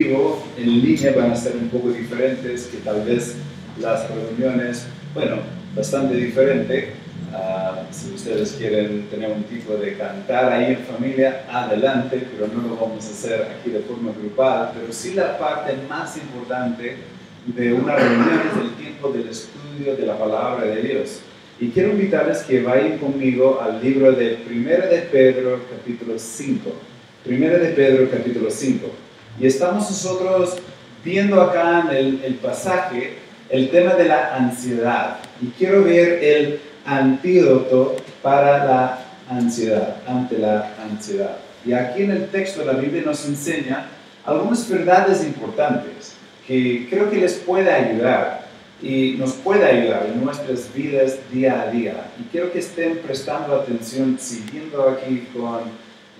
en línea van a ser un poco diferentes que tal vez las reuniones, bueno, bastante diferente. Ah, si ustedes quieren tener un tipo de cantar ahí en familia, adelante, pero no lo vamos a hacer aquí de forma grupal. Pero sí la parte más importante de una reunión es el tiempo del estudio de la palabra de Dios. Y quiero invitarles que vayan conmigo al libro de 1 de Pedro, capítulo 5. 1 de Pedro, capítulo 5. Y estamos nosotros viendo acá en el, el pasaje el tema de la ansiedad. Y quiero ver el antídoto para la ansiedad, ante la ansiedad. Y aquí en el texto la Biblia nos enseña algunas verdades importantes que creo que les puede ayudar y nos puede ayudar en nuestras vidas día a día. Y quiero que estén prestando atención, siguiendo aquí con,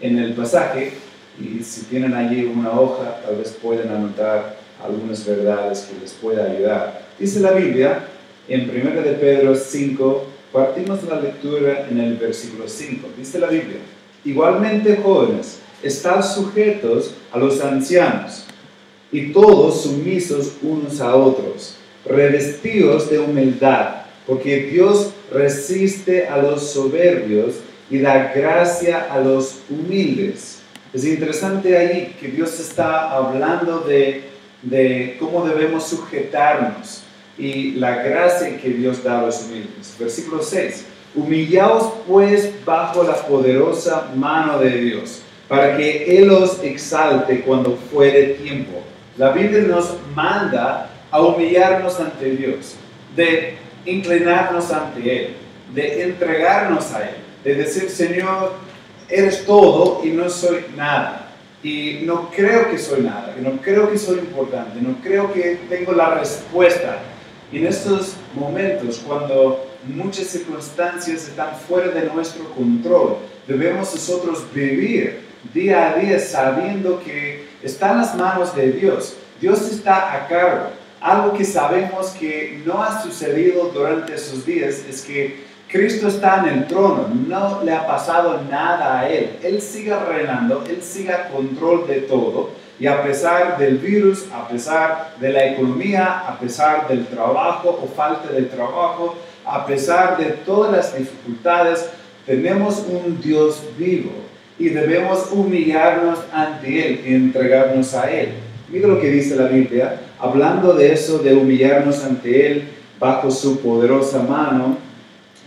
en el pasaje, y si tienen allí una hoja, tal vez pueden anotar algunas verdades que les pueda ayudar. Dice la Biblia en 1 de Pedro 5, partimos la lectura en el versículo 5. Dice la Biblia, igualmente jóvenes, están sujetos a los ancianos y todos sumisos unos a otros, revestidos de humildad, porque Dios resiste a los soberbios y da gracia a los humildes. Es interesante ahí que Dios está hablando de, de cómo debemos sujetarnos y la gracia que Dios da a los humildes. Versículo 6. Humillaos pues bajo la poderosa mano de Dios, para que Él os exalte cuando fuere tiempo. La Biblia nos manda a humillarnos ante Dios, de inclinarnos ante Él, de entregarnos a Él, de decir, Señor, eres todo y no soy nada. Y no creo que soy nada, no creo que soy importante, no creo que tengo la respuesta. Y en estos momentos, cuando muchas circunstancias están fuera de nuestro control, debemos nosotros vivir día a día sabiendo que está en las manos de Dios. Dios está a cargo. Algo que sabemos que no ha sucedido durante esos días es que Cristo está en el trono, no le ha pasado nada a Él. Él sigue reinando, Él sigue a control de todo. Y a pesar del virus, a pesar de la economía, a pesar del trabajo o falta de trabajo, a pesar de todas las dificultades, tenemos un Dios vivo y debemos humillarnos ante Él y entregarnos a Él. Mira lo que dice la Biblia, hablando de eso, de humillarnos ante Él bajo su poderosa mano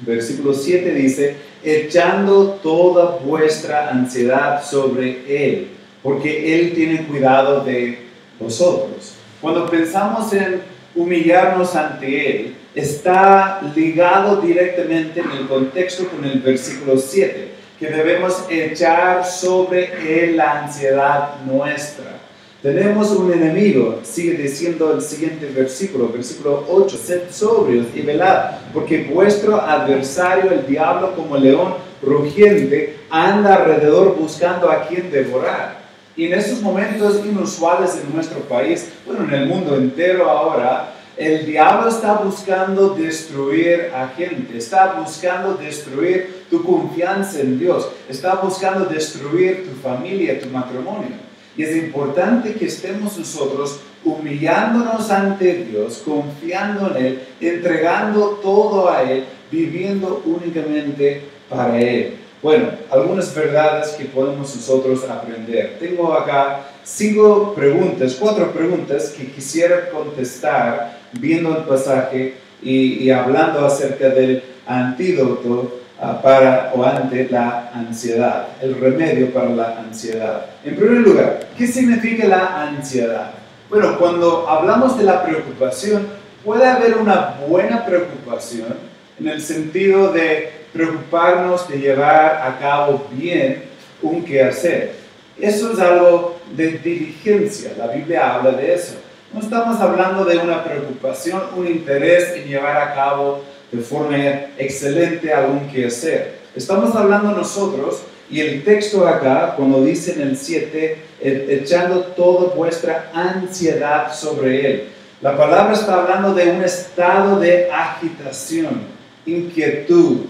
Versículo 7 dice, echando toda vuestra ansiedad sobre Él, porque Él tiene cuidado de vosotros. Cuando pensamos en humillarnos ante Él, está ligado directamente en el contexto con el versículo 7, que debemos echar sobre Él la ansiedad nuestra. Tenemos un enemigo, sigue diciendo el siguiente versículo, versículo 8, sed sobrios y velad, porque vuestro adversario, el diablo, como león rugiente, anda alrededor buscando a quien devorar. Y en estos momentos inusuales en nuestro país, bueno, en el mundo entero ahora, el diablo está buscando destruir a gente, está buscando destruir tu confianza en Dios, está buscando destruir tu familia, tu matrimonio. Y es importante que estemos nosotros humillándonos ante Dios, confiando en Él, entregando todo a Él, viviendo únicamente para Él. Bueno, algunas verdades que podemos nosotros aprender. Tengo acá cinco preguntas, cuatro preguntas que quisiera contestar viendo el pasaje y, y hablando acerca del antídoto para o ante la ansiedad, el remedio para la ansiedad. En primer lugar, ¿qué significa la ansiedad? Bueno, cuando hablamos de la preocupación, puede haber una buena preocupación en el sentido de preocuparnos de llevar a cabo bien un quehacer. Eso es algo de diligencia, la Biblia habla de eso. No estamos hablando de una preocupación, un interés en llevar a cabo de forma excelente algún que hacer. Estamos hablando nosotros y el texto acá, cuando dice en el 7, echando toda vuestra ansiedad sobre él. La palabra está hablando de un estado de agitación, inquietud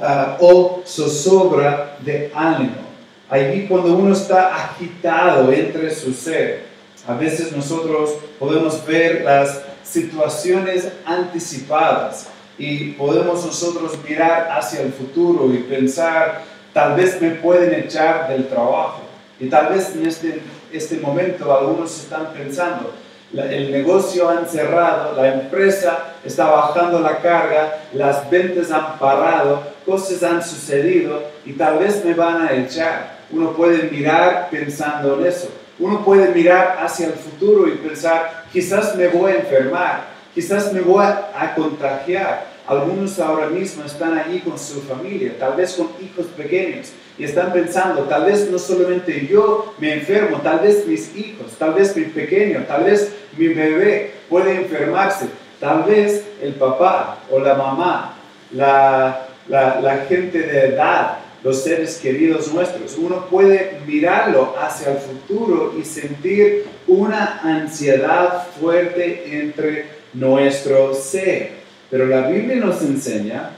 ah, o zozobra de ánimo. Allí cuando uno está agitado entre su ser, A veces nosotros podemos ver las situaciones anticipadas y podemos nosotros mirar hacia el futuro y pensar, tal vez me pueden echar del trabajo. Y tal vez en este, este momento algunos están pensando, el negocio han cerrado, la empresa está bajando la carga, las ventas han parado, cosas han sucedido y tal vez me van a echar. Uno puede mirar pensando en eso. Uno puede mirar hacia el futuro y pensar, quizás me voy a enfermar, quizás me voy a contagiar. Algunos ahora mismo están allí con su familia, tal vez con hijos pequeños, y están pensando, tal vez no solamente yo me enfermo, tal vez mis hijos, tal vez mi pequeño, tal vez mi bebé puede enfermarse, tal vez el papá o la mamá, la, la, la gente de edad, los seres queridos nuestros. Uno puede mirarlo hacia el futuro y sentir una ansiedad fuerte entre nuestro ser. Pero la Biblia nos enseña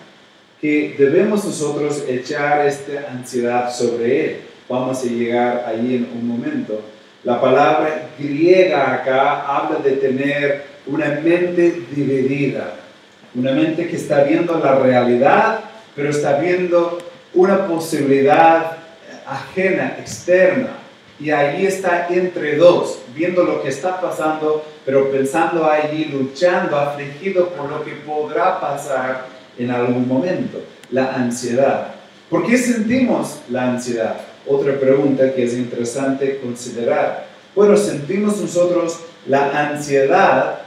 que debemos nosotros echar esta ansiedad sobre Él. Vamos a llegar ahí en un momento. La palabra griega acá habla de tener una mente dividida, una mente que está viendo la realidad, pero está viendo una posibilidad ajena, externa. Y ahí está entre dos, viendo lo que está pasando, pero pensando allí, luchando, afligido por lo que podrá pasar en algún momento. La ansiedad. ¿Por qué sentimos la ansiedad? Otra pregunta que es interesante considerar. Bueno, sentimos nosotros la ansiedad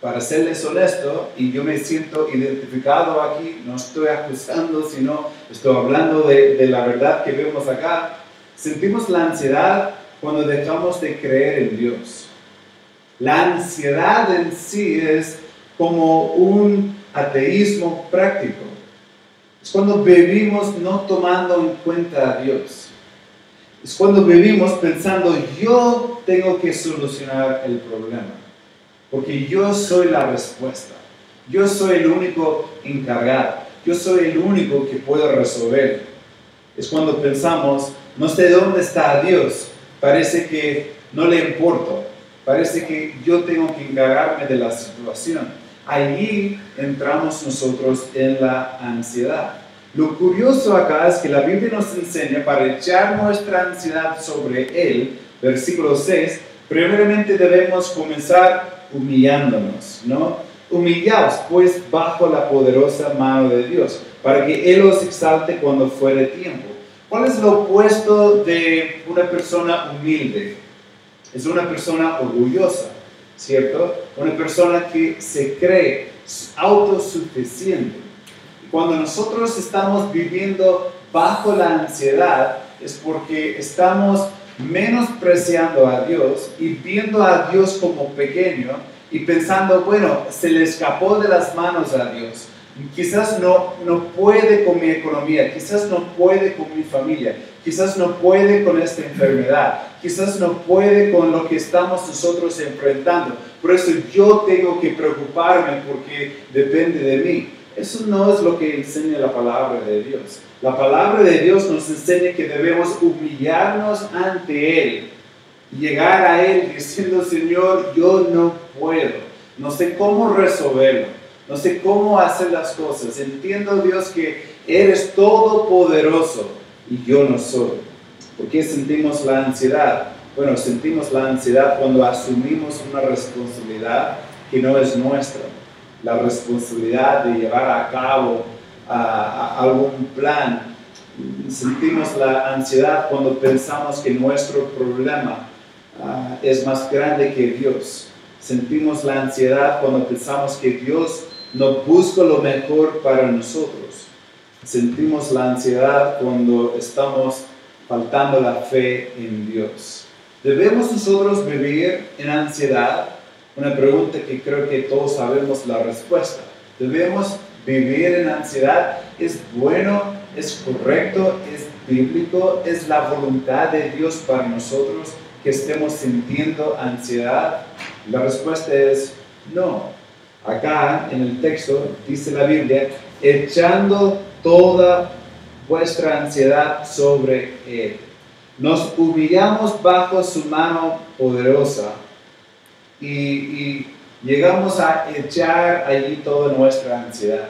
para serles honesto, y yo me siento identificado aquí, no estoy acusando, sino estoy hablando de, de, la verdad que vemos acá, sentimos la ansiedad cuando dejamos de creer en Dios. La ansiedad en sí es como un ateísmo práctico. Es cuando vivimos no tomando en cuenta a Dios. Es cuando vivimos pensando, yo tengo que solucionar el problema porque yo soy la respuesta. Yo soy el único encargado. Yo soy el único que puedo resolver. Es cuando pensamos, no sé dónde está Dios. Parece que no le importo. Parece que yo tengo que encargarme de la situación. Allí entramos nosotros en la ansiedad. Lo curioso acá es que la Biblia nos enseña para echar nuestra ansiedad sobre Él, versículo 6, primeramente debemos comenzar humillándonos, ¿no? Humillaos pues bajo la poderosa mano de Dios, para que Él os exalte cuando fuere tiempo. ¿Cuál es lo opuesto de una persona humilde? Es una persona orgullosa, ¿cierto? Una persona que se cree autosuficiente. Cuando nosotros estamos viviendo bajo la ansiedad, es porque estamos menospreciando a Dios y viendo a Dios como pequeño y pensando, bueno, se le escapó de las manos a Dios. Quizás no, no puede con mi economía, quizás no puede con mi familia, quizás no puede con esta enfermedad, quizás no puede con lo que estamos nosotros enfrentando. Por eso yo tengo que preocuparme porque depende de mí. Eso no es lo que enseña la palabra de Dios. La palabra de Dios nos enseña que debemos humillarnos ante Él, llegar a Él diciendo, Señor, yo no puedo, no sé cómo resolverlo, no sé cómo hacer las cosas. Entiendo, Dios, que eres todopoderoso y yo no soy. ¿Por qué sentimos la ansiedad? Bueno, sentimos la ansiedad cuando asumimos una responsabilidad que no es nuestra. La responsabilidad de llevar a cabo algún plan. Sentimos la ansiedad cuando pensamos que nuestro problema uh, es más grande que Dios. Sentimos la ansiedad cuando pensamos que Dios no busca lo mejor para nosotros. Sentimos la ansiedad cuando estamos faltando la fe en Dios. ¿Debemos nosotros vivir en ansiedad? Una pregunta que creo que todos sabemos la respuesta. ¿Debemos vivir en ansiedad es bueno, es correcto, es bíblico, es la voluntad de Dios para nosotros que estemos sintiendo ansiedad? La respuesta es no. Acá en el texto dice la Biblia, echando toda vuestra ansiedad sobre Él. Nos humillamos bajo su mano poderosa y, llegamos a echar allí toda nuestra ansiedad.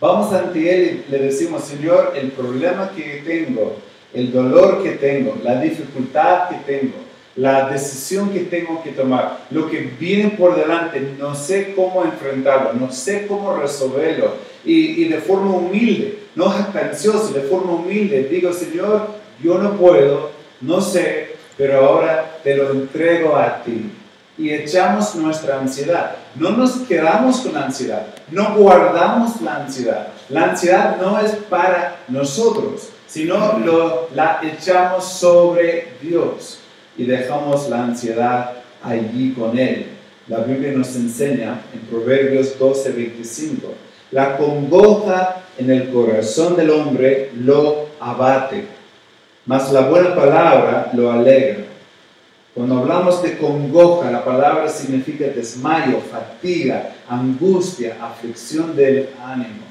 Vamos ante Él y le decimos, Señor, el problema que tengo, el dolor que tengo, la dificultad que tengo, la decisión que tengo que tomar, lo que viene por delante, no sé cómo enfrentarlo, no sé cómo resolverlo. Y, de forma humilde, no jactancioso, de forma humilde, digo, Señor, yo no puedo, no sé, pero ahora te lo entrego a ti. Y echamos nuestra ansiedad. No nos quedamos con la ansiedad, no guardamos la ansiedad. La ansiedad no es para nosotros, sino lo, la echamos sobre Dios y dejamos la ansiedad allí con Él. La Biblia nos enseña en Proverbios 12, 25, la congoja en el corazón del hombre lo abate, mas la buena palabra lo alegra. Cuando hablamos de congoja, la palabra significa desmayo, fatiga, angustia, aflicción del ánimo.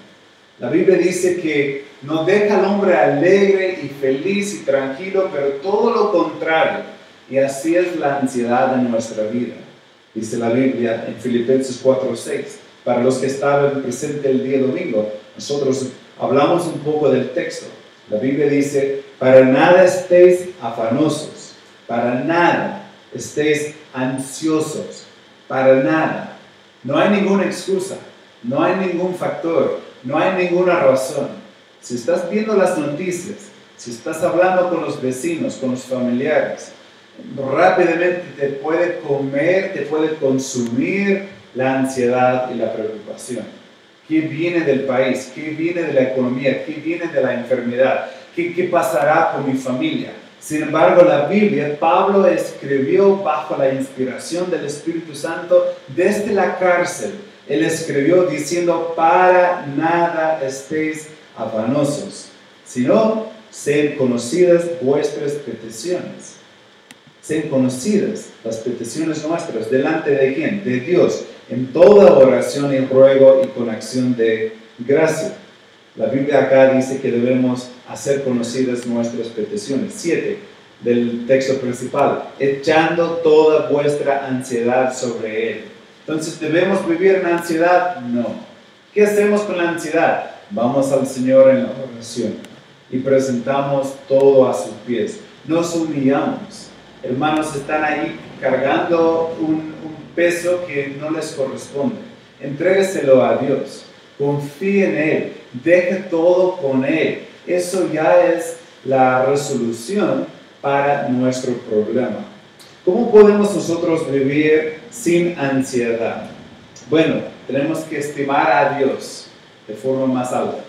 La Biblia dice que no deja al hombre alegre y feliz y tranquilo, pero todo lo contrario. Y así es la ansiedad en nuestra vida. Dice la Biblia en Filipenses 4:6. Para los que estaban presentes el día domingo, nosotros hablamos un poco del texto. La Biblia dice, para nada estéis afanosos, para nada estéis ansiosos, para nada. No hay ninguna excusa, no hay ningún factor, no hay ninguna razón. Si estás viendo las noticias, si estás hablando con los vecinos, con los familiares, rápidamente te puede comer, te puede consumir la ansiedad y la preocupación. ¿Qué viene del país? ¿Qué viene de la economía? ¿Qué viene de la enfermedad? ¿Qué, qué pasará con mi familia? Sin embargo, la Biblia, Pablo escribió bajo la inspiración del Espíritu Santo desde la cárcel. Él escribió diciendo, para nada estéis afanosos, sino sean conocidas vuestras peticiones. Sean conocidas las peticiones nuestras delante de quién? De Dios en toda oración y ruego y con acción de gracia. La Biblia acá dice que debemos hacer conocidas nuestras peticiones. Siete del texto principal, echando toda vuestra ansiedad sobre Él. Entonces, ¿debemos vivir en ansiedad? No. ¿Qué hacemos con la ansiedad? Vamos al Señor en la oración y presentamos todo a sus pies. Nos humillamos. Hermanos, están ahí cargando un, peso que no les corresponde. Entrégueselo a Dios. Confíe en Él. Deje todo con Él. Eso ya es la resolución para nuestro problema. ¿Cómo podemos nosotros vivir sin ansiedad? Bueno, tenemos que estimar a Dios de forma más alta.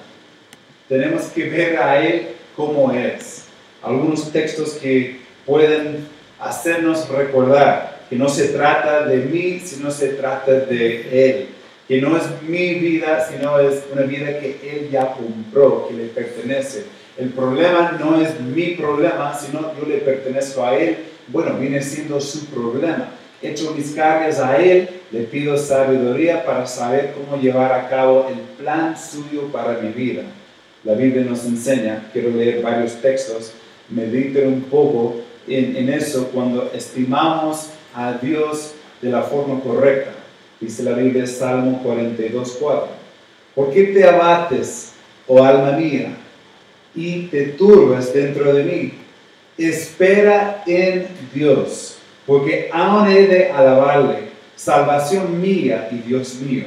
Tenemos que ver a Él como es. Algunos textos que pueden hacernos recordar que no se trata de mí, sino se trata de Él, que no es mi vida, sino es una vida que Él ya compró, que le pertenece. El problema no es mi problema, sino yo le pertenezco a Él. Bueno, viene siendo su problema. Echo mis cargas a Él, le pido sabiduría para saber cómo llevar a cabo el plan suyo para mi vida. La Biblia nos enseña, quiero leer varios textos, mediten un poco en, eso cuando estimamos a Dios de la forma correcta. Dice la Biblia, Salmo 42, 4. ¿Por qué te abates, oh alma mía, y te turbas dentro de mí? Espera en Dios, porque aún he de alabarle, salvación mía y Dios mío.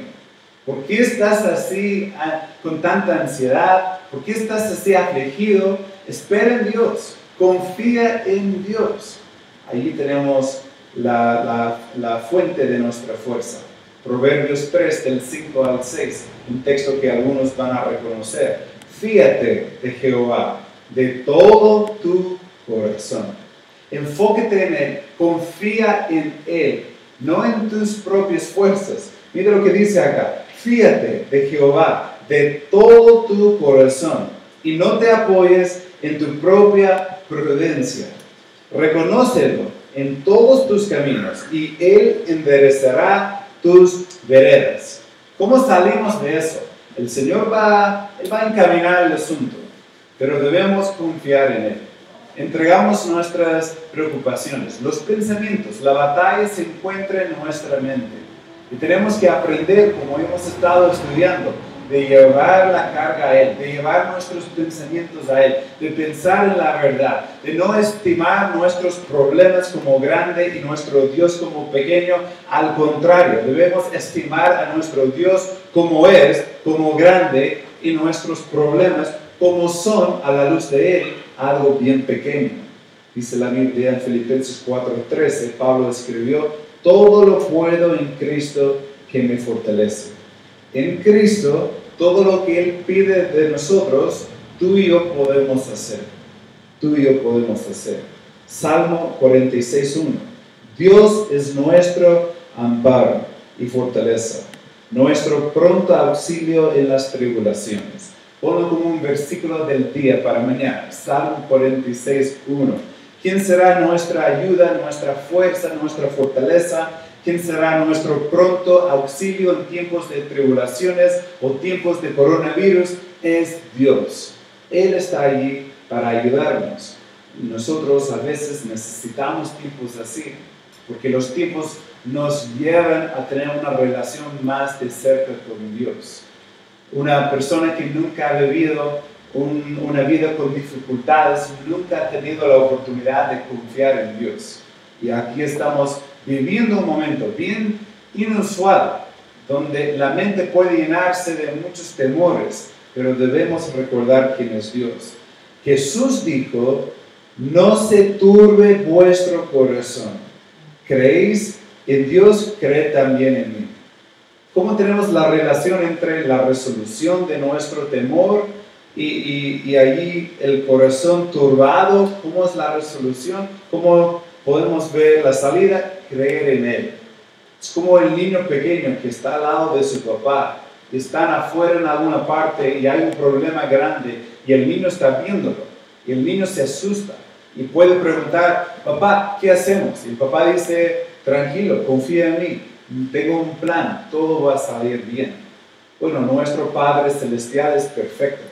¿Por qué estás así ah, con tanta ansiedad? ¿Por qué estás así afligido? Espera en Dios, confía en Dios. Allí tenemos la, la, fuente de nuestra fuerza. Proverbios 3 del 5 al 6, un texto que algunos van a reconocer. Fíate de Jehová de todo tu corazón. Enfóquete en Él, confía en Él, no en tus propias fuerzas. Mira lo que dice acá. Fíate de Jehová de todo tu corazón y no te apoyes en tu propia prudencia. Reconócelo en todos tus caminos y Él enderezará tus veredas. ¿Cómo salimos de eso? El Señor va, va a encaminar el asunto, pero debemos confiar en Él. entregamos nuestras preocupaciones, los pensamientos, la batalla se encuentra en nuestra mente. Y tenemos que aprender, como hemos estado estudiando, de llevar la carga a Él, de llevar nuestros pensamientos a Él, de pensar en la verdad, de no estimar nuestros problemas como grande y nuestro Dios como pequeño. Al contrario, debemos estimar a nuestro Dios como es, como grande, y nuestros problemas como son a la luz de Él, algo bien pequeño. Dice la Biblia en Filipenses 4:13, Pablo escribió, todo lo puedo en Cristo que me fortalece. En Cristo todo lo que Él pide de nosotros, tú y yo podemos hacer. Tú y yo podemos hacer. Salmo 46.1. Dios es nuestro amparo y fortaleza, nuestro pronto auxilio en las tribulaciones. Ponlo como un versículo del día para mañana. Salmo 46.1. ¿Quién será nuestra ayuda, nuestra fuerza, nuestra fortaleza? ¿Quién será nuestro pronto auxilio en tiempos de tribulaciones o tiempos de coronavirus? Es Dios. Él está allí para ayudarnos. Nosotros a veces necesitamos tiempos así, porque los tiempos nos llevan a tener una relación más de cerca con Dios. Una persona que nunca ha vivido una vida con dificultades, nunca ha tenido la oportunidad de confiar en Dios. Y aquí estamos viviendo un momento bien inusual, donde la mente puede llenarse de muchos temores, pero debemos recordar quién es Dios. Jesús dijo, no se turbe vuestro corazón. ¿Creéis en Dios? Cree también en mí. ¿Cómo tenemos la relación entre la resolución de nuestro temor y, y, y allí el corazón turbado? ¿Cómo es la resolución? ¿Cómo podemos ver la salida, creer en Él. Es como el niño pequeño que está al lado de su papá, están afuera en alguna parte y hay un problema grande y el niño está viéndolo y el niño se asusta y puede preguntar, papá, ¿qué hacemos? Y el papá dice, tranquilo, confía en mí, tengo un plan, todo va a salir bien. Bueno, nuestro Padre Celestial es perfecto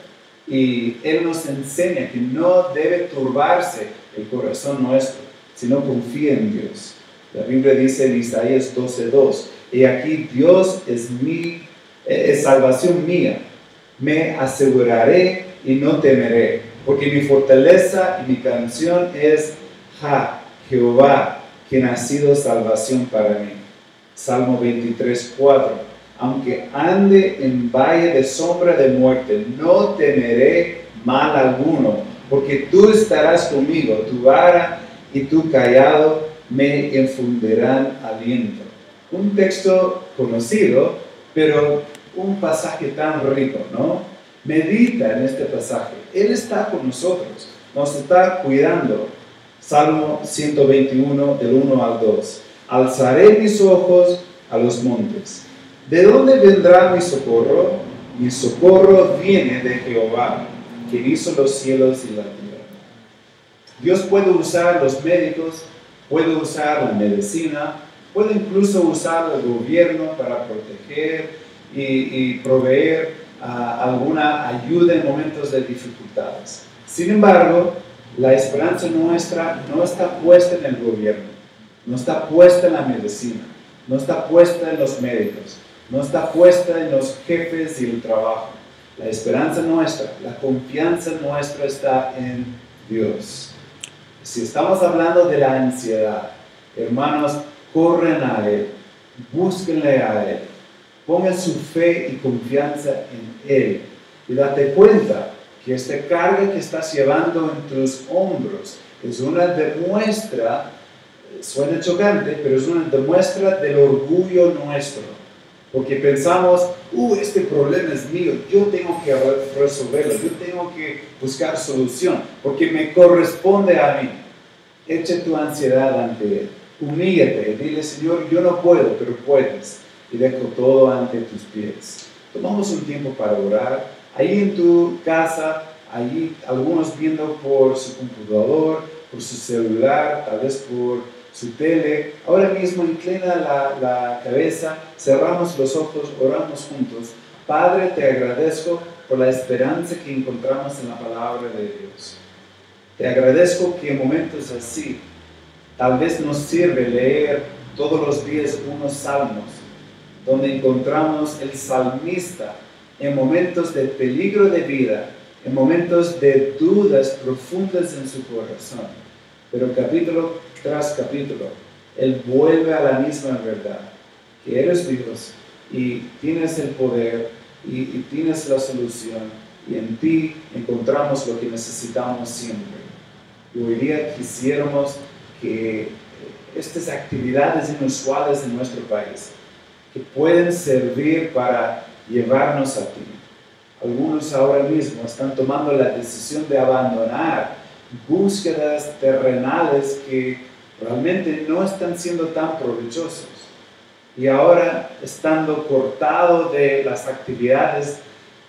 y Él nos enseña que no debe turbarse el corazón nuestro sino confía en Dios. La Biblia dice en Isaías 12:2, y aquí Dios es mi eh, salvación mía. Me aseguraré y no temeré, porque mi fortaleza y mi canción es Ja, Jehová, quien ha sido salvación para mí. Salmo 23:4. Aunque ande en valle de sombra de muerte, no temeré mal alguno, porque tú estarás conmigo, tu vara y tu callado me infundirán aliento. Un texto conocido, pero un pasaje tan rico, ¿no? Medita en este pasaje. Él está con nosotros, nos está cuidando. Salmo 121, del 1 al 2. Alzaré mis ojos a los montes. ¿De dónde vendrá mi socorro? Mi socorro viene de Jehová, que hizo los cielos y la tierra. Dios puede usar los médicos, puede usar la medicina, puede incluso usar el gobierno para proteger y, proveer ah, alguna ayuda en momentos de dificultades. Sin embargo, la esperanza nuestra no está puesta en el gobierno, no está puesta en la medicina, no está puesta en los médicos, no está puesta en los jefes y el trabajo. La esperanza nuestra, la confianza nuestra está en Dios. Si estamos hablando de la ansiedad, hermanos, corren a Él, búsquenle a Él, pongan su fe y confianza en Él y date cuenta que esta carga que estás llevando en tus hombros es una demuestra, suena chocante, pero es una demuestra del orgullo nuestro. Porque pensamos, uh, este problema es mío, yo tengo que resolverlo, yo tengo que buscar solución, porque me corresponde a mí. Echa tu ansiedad ante Él, humíllate, dile, Señor, yo no puedo, pero puedes, y dejo todo ante tus pies. Tomamos un tiempo para orar, ahí en tu casa, ahí algunos viendo por su computador, por su celular, tal vez por su tele. Ahora mismo inclina la, la cabeza, cerramos los ojos, oramos juntos. Padre, te agradezco por la esperanza que encontramos en la palabra de Dios. Te agradezco que en momentos así, tal vez nos sirve leer todos los días unos salmos, donde encontramos el salmista en momentos de peligro de vida, en momentos de dudas profundas en su corazón. Pero capítulo tras capítulo, Él vuelve a la misma verdad, que eres Dios y tienes el poder y, tienes la solución y en ti encontramos lo que necesitamos siempre. Y hoy día quisiéramos que estas actividades inusuales en nuestro país, que pueden servir para llevarnos a ti. Algunos ahora mismo están tomando la decisión de abandonar búsquedas terrenales que realmente no están siendo tan provechosos. Y ahora, estando cortado de las actividades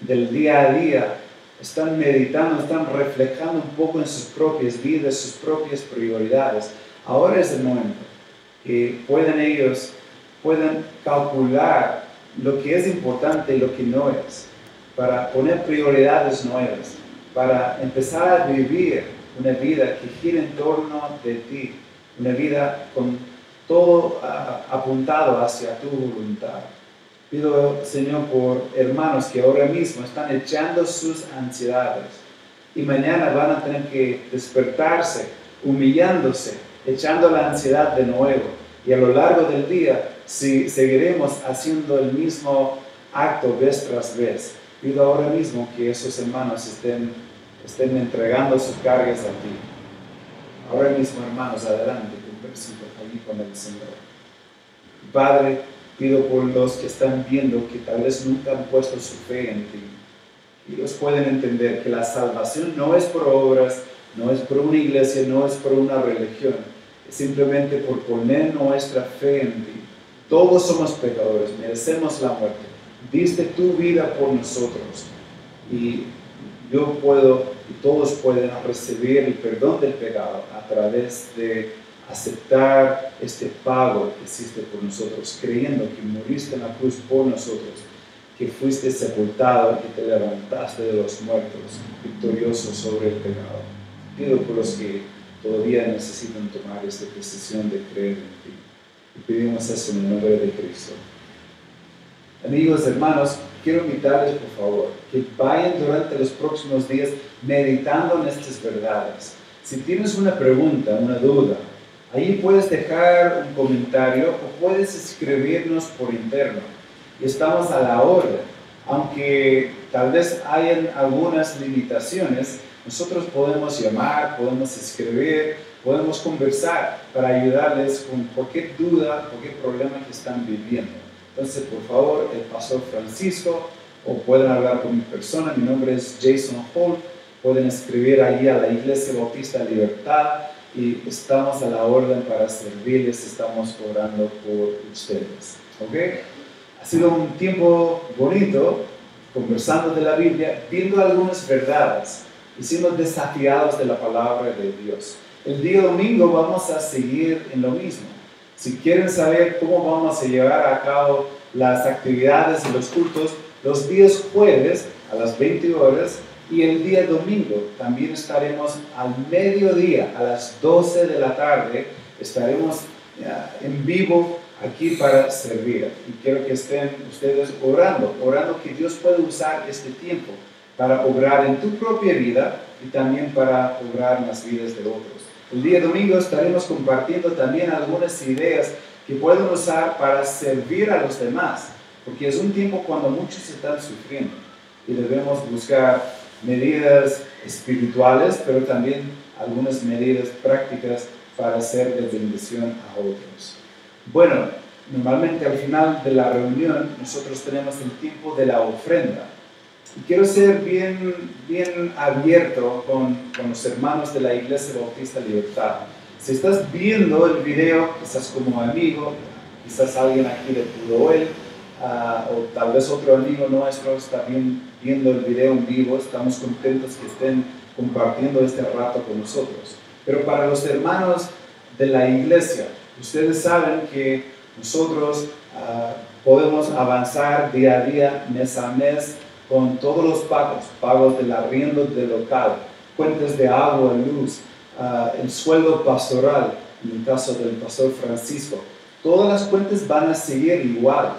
del día a día, están meditando, están reflejando un poco en sus propias vidas, sus propias prioridades. Ahora es el momento que pueden ellos, puedan calcular lo que es importante y lo que no es, para poner prioridades nuevas, para empezar a vivir una vida que gira en torno de ti, una vida con todo ah, apuntado hacia tu voluntad. Pido, Señor, por hermanos que ahora mismo están echando sus ansiedades y mañana van a tener que despertarse, humillándose, echando la ansiedad de nuevo. Y a lo largo del día, si seguiremos haciendo el mismo acto vez tras vez, pido ahora mismo que esos hermanos estén, estén entregando sus cargas a ti. Ahora mismo, hermanos, adelante, conversen allí con el Señor. Padre, Pido por los que están viendo que tal vez nunca han puesto su fe en ti. Y ellos pueden entender que la salvación no es por obras, no es por una iglesia, no es por una religión. Es simplemente por poner nuestra fe en ti. Todos somos pecadores, merecemos la muerte. Diste tu vida por nosotros. Y yo puedo y todos pueden recibir el perdón del pecado a través de aceptar este pago que hiciste por nosotros, creyendo que moriste en la cruz por nosotros, que fuiste sepultado y que te levantaste de los muertos, victorioso sobre el pecado. Pido por los que todavía necesitan tomar esta decisión de creer en ti. Y pedimos eso en el nombre de Cristo. Amigos, hermanos, quiero invitarles, por favor, que vayan durante los próximos días meditando en estas verdades. Si tienes una pregunta, una duda, Ahí puedes dejar un comentario o puedes escribirnos por interno. Estamos a la orden. Aunque tal vez hayan algunas limitaciones, nosotros podemos llamar, podemos escribir, podemos conversar para ayudarles con cualquier duda, cualquier problema que están viviendo. Entonces, por favor, el pastor Francisco, o pueden hablar con mi persona, mi nombre es Jason Holt, pueden escribir ahí a la Iglesia Bautista Libertad y estamos a la orden para servirles, estamos orando por ustedes. ¿Ok? Ha sido un tiempo bonito conversando de la Biblia, viendo algunas verdades y siendo desafiados de la palabra de Dios. El día domingo vamos a seguir en lo mismo. Si quieren saber cómo vamos a llevar a cabo las actividades y los cultos, los días jueves a las 20 horas y el día domingo también estaremos al mediodía, a las 12 de la tarde, estaremos en vivo aquí para servir. Y quiero que estén ustedes orando, orando que Dios pueda usar este tiempo para obrar en tu propia vida y también para obrar en las vidas de otros. El día domingo estaremos compartiendo también algunas ideas que pueden usar para servir a los demás, porque es un tiempo cuando muchos están sufriendo y debemos buscar medidas espirituales, pero también algunas medidas prácticas para hacer de bendición a otros. Bueno, normalmente al final de la reunión nosotros tenemos el tiempo de la ofrenda. Y quiero ser bien, bien abierto con, con los hermanos de la Iglesia Bautista Libertad. Si estás viendo el video, quizás como amigo, quizás alguien aquí de Pudoel, uh, o tal vez otro amigo nuestro está bien viendo el video en vivo, estamos contentos que estén compartiendo este rato con nosotros. Pero para los hermanos de la iglesia, ustedes saben que nosotros ah, podemos avanzar día a día, mes a mes, con todos los pagos, pagos del arriendo del local, cuentas de agua, luz, ah, el sueldo pastoral, en el caso del pastor Francisco. Todas las cuentas van a seguir igual,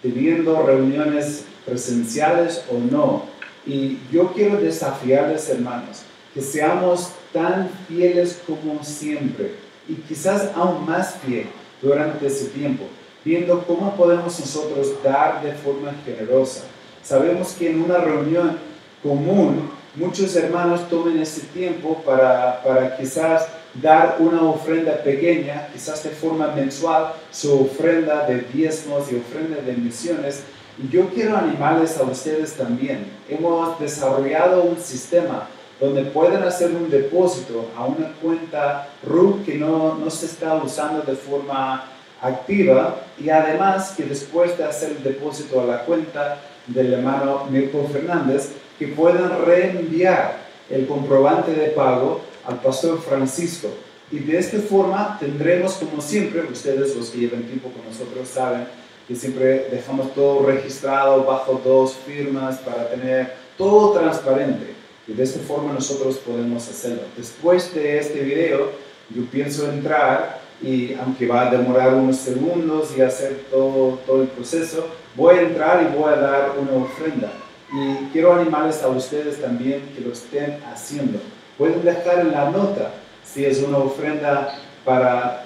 teniendo reuniones presenciales o no. Y yo quiero desafiarles, hermanos, que seamos tan fieles como siempre y quizás aún más fiel durante ese tiempo, viendo cómo podemos nosotros dar de forma generosa. Sabemos que en una reunión común muchos hermanos tomen ese tiempo para, para quizás dar una ofrenda pequeña, quizás de forma mensual, su ofrenda de diezmos y ofrenda de misiones. Yo quiero animarles a ustedes también. Hemos desarrollado un sistema donde pueden hacer un depósito a una cuenta RUC que no, no se está usando de forma activa y además que después de hacer el depósito a la cuenta del hermano Mirko Fernández, que puedan reenviar el comprobante de pago al pastor Francisco. Y de esta forma tendremos, como siempre, ustedes los que llevan tiempo con nosotros saben que siempre dejamos todo registrado bajo dos firmas para tener todo transparente. Y de esta forma nosotros podemos hacerlo. Después de este video, yo pienso entrar y aunque va a demorar unos segundos y hacer todo, todo el proceso, voy a entrar y voy a dar una ofrenda. Y quiero animarles a ustedes también que lo estén haciendo. Pueden dejar en la nota si es una ofrenda para,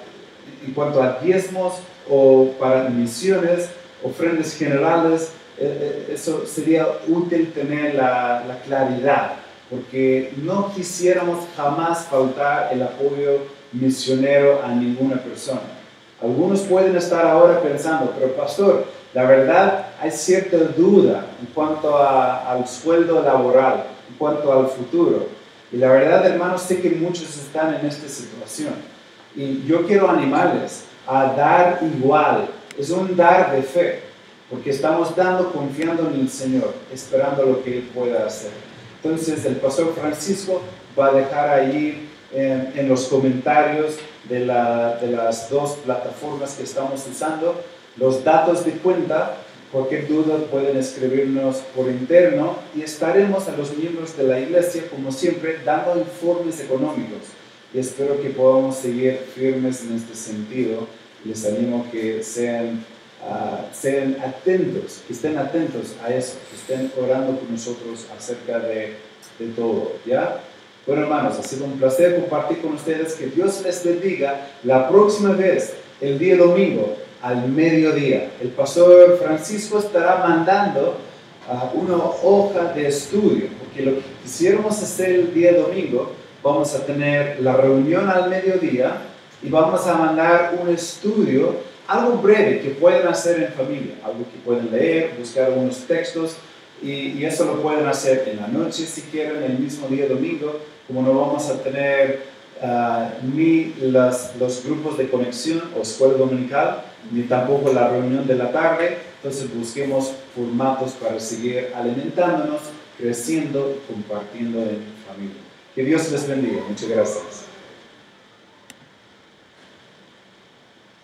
en cuanto a diezmos o para misiones, ofrendas generales. Eh, eh, eso sería útil tener la, la claridad porque no quisiéramos jamás faltar el apoyo misionero a ninguna persona. Algunos pueden estar ahora pensando, pero pastor, la verdad hay cierta duda en cuanto al sueldo laboral, en cuanto al futuro. Y la verdad, hermanos, sé que muchos están en esta situación. Y yo quiero animarles a dar igual. Es un dar de fe, porque estamos dando confiando en el Señor, esperando lo que Él pueda hacer. Entonces el pastor Francisco va a dejar ahí en, en los comentarios de, la, de, las dos plataformas que estamos usando los datos de cuenta. Cualquier duda pueden escribirnos por interno y estaremos a los miembros de la iglesia, como siempre, dando informes económicos. Y espero que podamos seguir firmes en este sentido. Les animo que sean uh, sean atentos, que estén atentos a eso, que estén orando con nosotros acerca de, de todo, ¿ya? Bueno, hermanos, ha sido un placer compartir con ustedes. Que Dios les bendiga. La próxima vez, el día domingo, al mediodía, el pastor Francisco estará mandando uh, una hoja de estudio, porque lo que quisiéramos hacer el día domingo, vamos a tener la reunión al mediodía y vamos a mandar un estudio algo breve que pueden hacer en familia, algo que pueden leer, buscar algunos textos y, eso lo pueden hacer en la noche si quieren, el mismo día domingo, como no vamos a tener uh, ni los grupos de conexión o escuela dominical, ni tampoco la reunión de la tarde, entonces busquemos formatos para seguir alimentándonos, creciendo, compartiendo en familia. Que Dios les bendiga. Muchas gracias.